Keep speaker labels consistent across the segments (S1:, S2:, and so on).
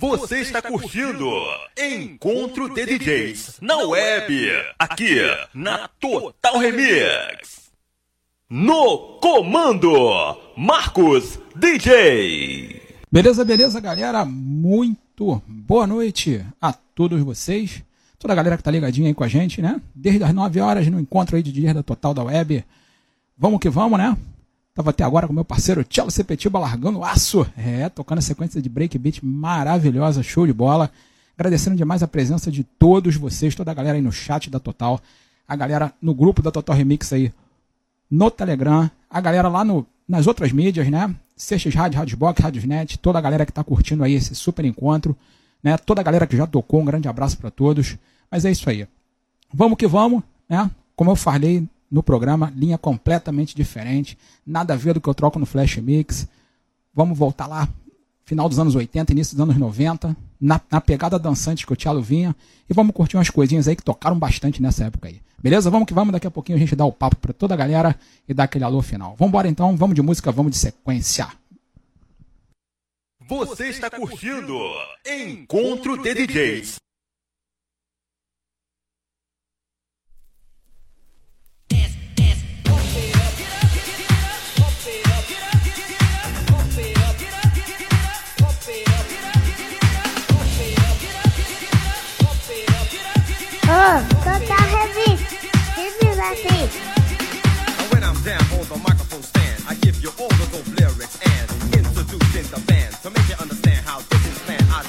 S1: Você está curtindo Encontro de DJs na web, aqui na Total Remix. No comando, Marcos DJ.
S2: Beleza, beleza, galera? Muito boa noite a todos vocês. Toda a galera que tá ligadinha aí com a gente, né? Desde as 9 horas no encontro aí de dia da Total da Web. Vamos que vamos, né? Tava até agora com meu parceiro Tchelo Sepetiba largando aço. É, tocando a sequência de breakbeat maravilhosa, show de bola. Agradecendo demais a presença de todos vocês, toda a galera aí no chat da Total, a galera no grupo da Total Remix aí no Telegram, a galera lá no, nas outras mídias, né? CX Rádio, Radiosbox, Radiosnet, toda a galera que tá curtindo aí esse super encontro, né? Toda a galera que já tocou, um grande abraço para todos. Mas é isso aí. Vamos que vamos, né? Como eu falei no programa, linha completamente diferente, nada a ver do que eu troco no Flash Mix. Vamos voltar lá, final dos anos 80, início dos anos 90, na, na pegada dançante que o Thiago vinha, e vamos curtir umas coisinhas aí que tocaram bastante nessa época aí. Beleza? Vamos que vamos, daqui a pouquinho a gente dá o papo para toda a galera e dá aquele alô final. Vamos embora então, vamos de música, vamos de sequência.
S1: Você está curtindo Encontro de DJs.
S3: Total
S4: the microphone stand, I give you all and the band to make you understand how this is. I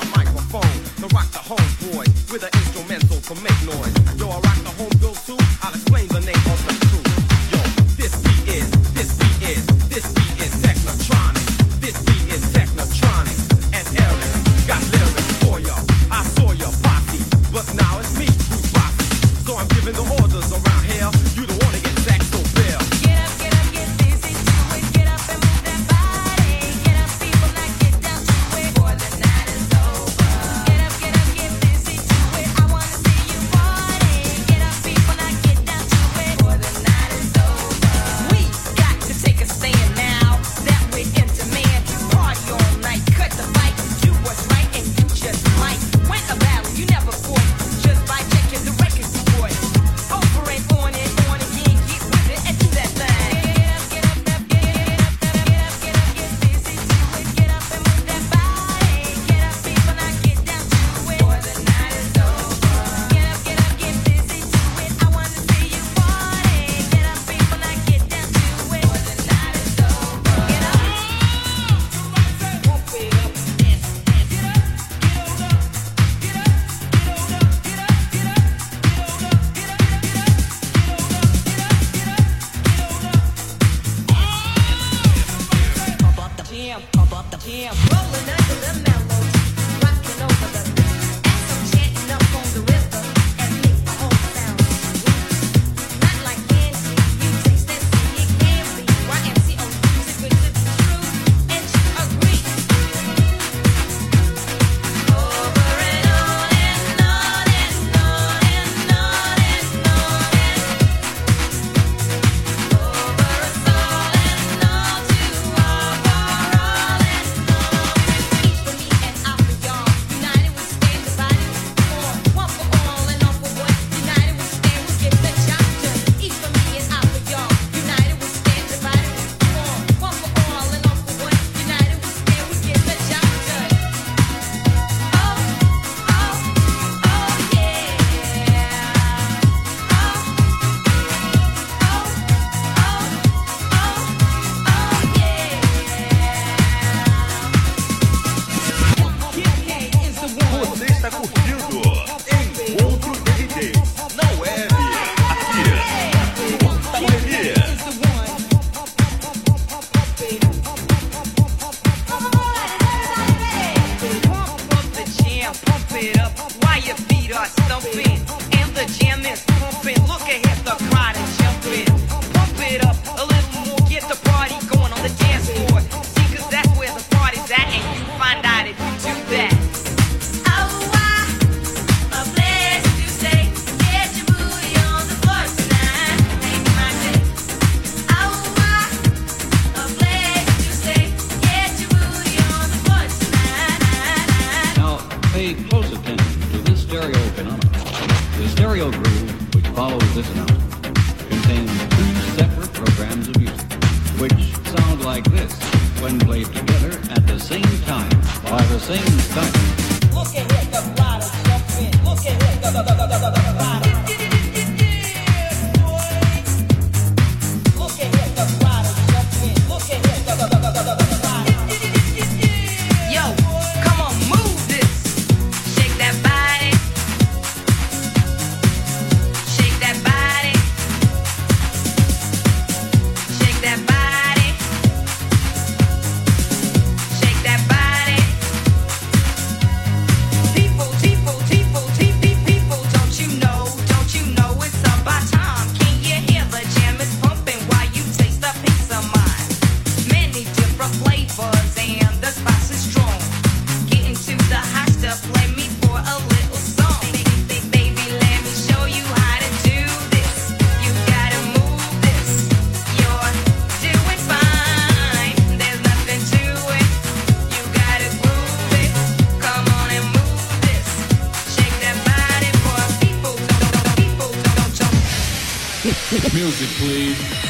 S4: a microphone to rock the with an instrumental to make noise.
S5: It up while your feet are stumping. And the jam is
S4: listening. Music, please.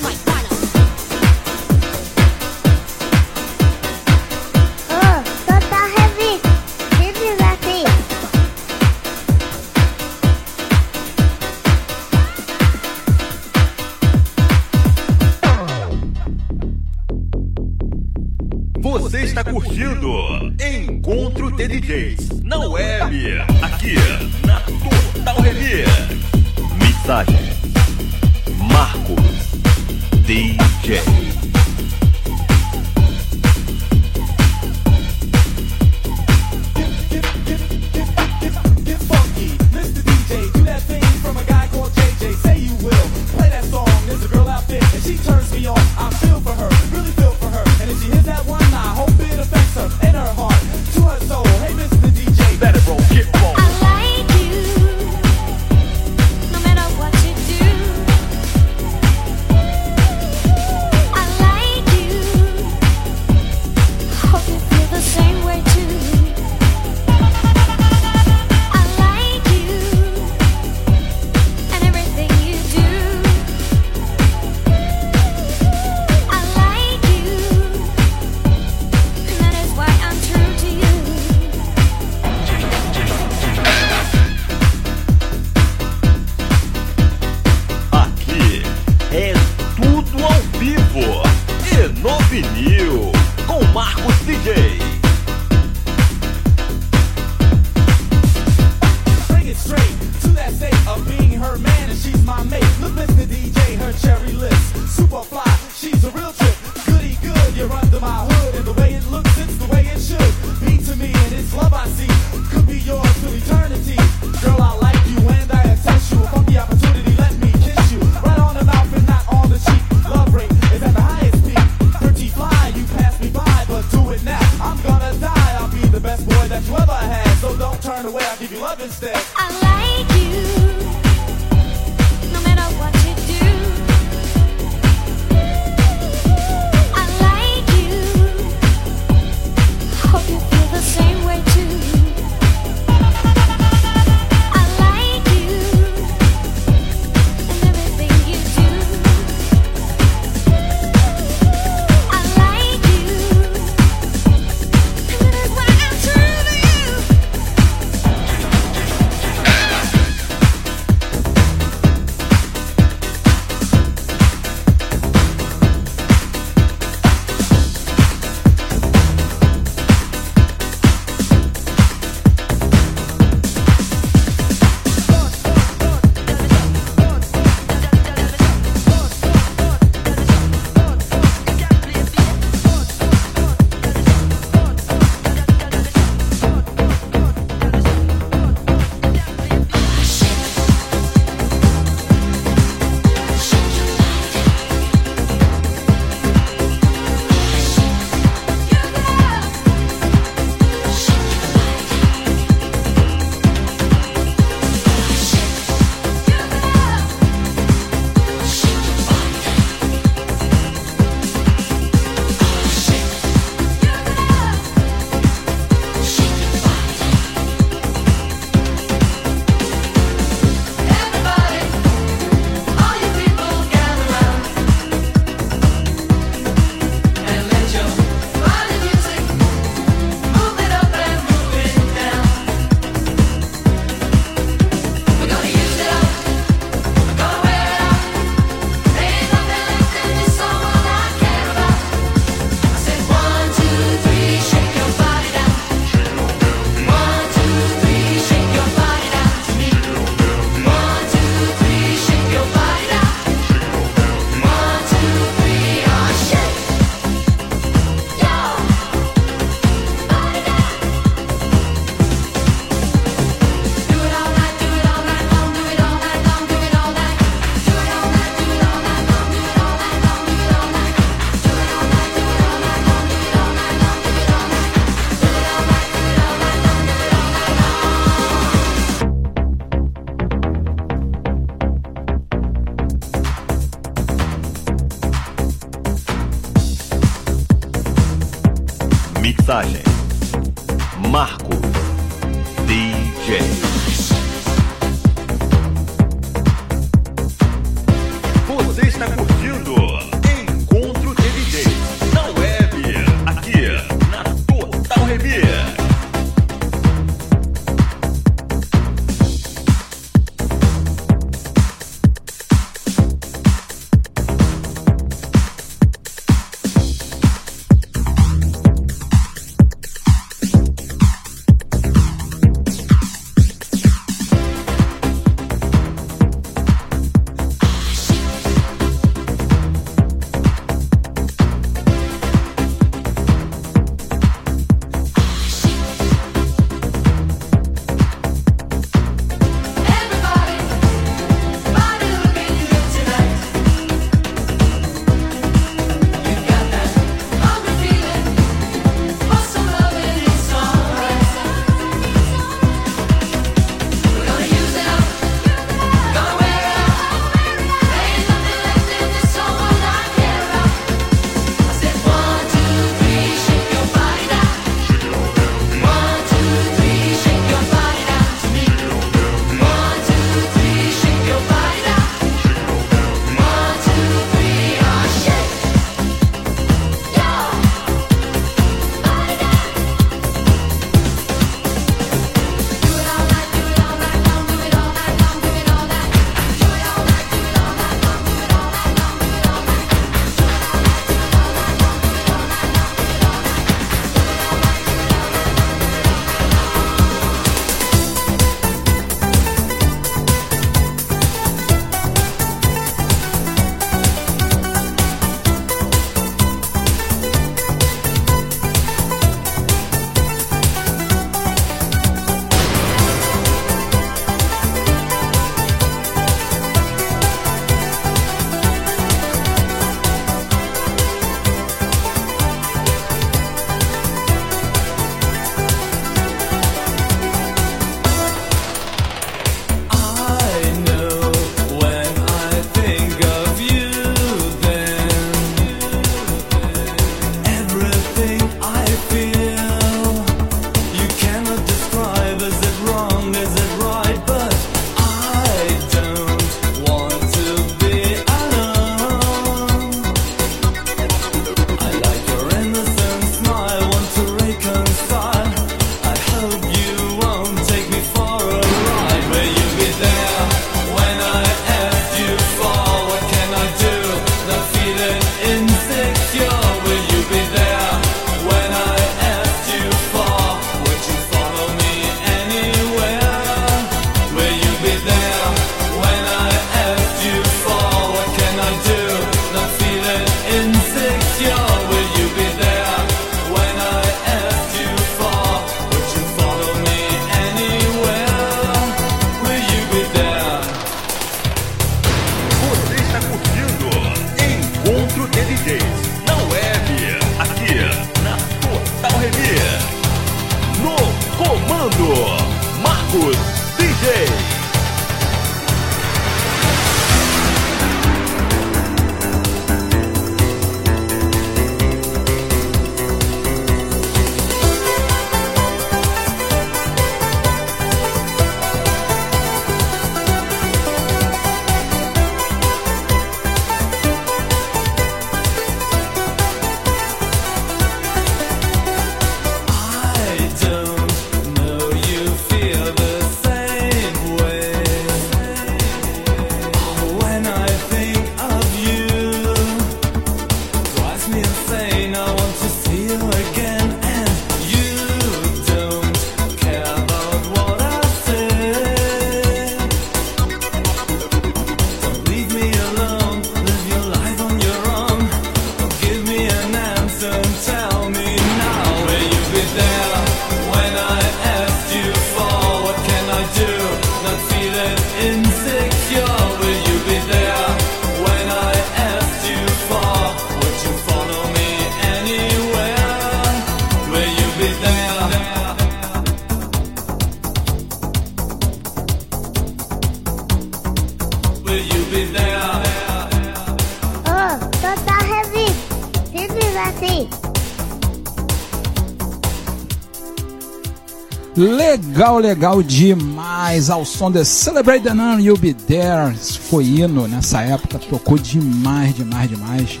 S2: Legal, legal demais. Ao som de Celebrate the Nun, You'll Be There. Isso foi hino nessa época, tocou demais, demais, demais.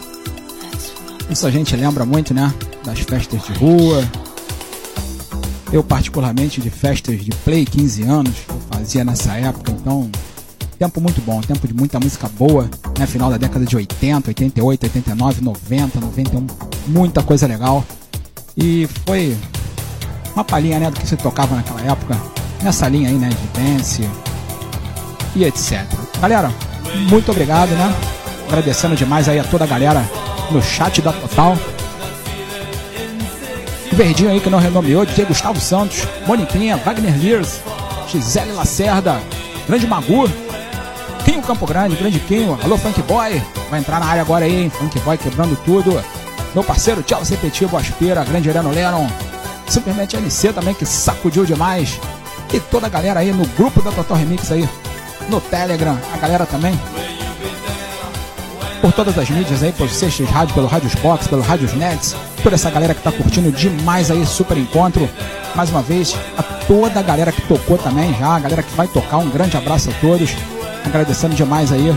S2: Isso a gente lembra muito, né? Das festas de rua. Eu, particularmente, de festas de play, 15 anos, eu fazia nessa época, então. Tempo muito bom, tempo de muita música boa, né? Final da década de 80, 88, 89, 90, 91, muita coisa legal. E foi uma palhinha né, do que se tocava naquela época, nessa linha aí, né, de dance e etc. Galera, muito obrigado, né? Agradecendo demais aí a toda a galera no chat da Total. O Verdinho aí que não renomeou, DJ Gustavo Santos, Moniquinha, Wagner Lears, Gisele Lacerda, Grande Magu, Quinho Campo Grande, Grande Quinho, alô Funk Boy, vai entrar na área agora aí, hein? Funk Boy quebrando tudo. Meu parceiro Tchau Repetivo Aspira, Grande Ireno Lennon, simplesmente LC também que sacudiu demais. E toda a galera aí no grupo da Total Remix aí, no Telegram, a galera também. Por todas as mídias aí, por Sextas Rádio, pelo Rádios Box, pelo Rádios Nets, toda essa galera que tá curtindo demais aí, super encontro. Mais uma vez, a toda a galera que tocou também já, a galera que vai tocar, um grande abraço a todos. Agradecendo demais aí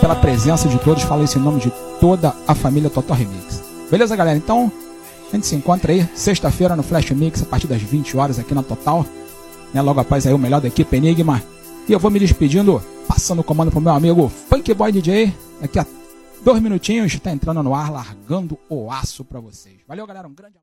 S2: pela presença de todos. Falo isso em nome de toda a família Total Remix. Beleza, galera? Então, a gente se encontra aí sexta-feira no Flash Mix a partir das 20 horas aqui na Total. Né? Logo após aí o melhor da equipe Enigma. E eu vou me despedindo, passando o comando pro meu amigo Funk Boy DJ. Daqui a dois minutinhos tá entrando no ar, largando o aço pra vocês. Valeu, galera. Um grande abraço.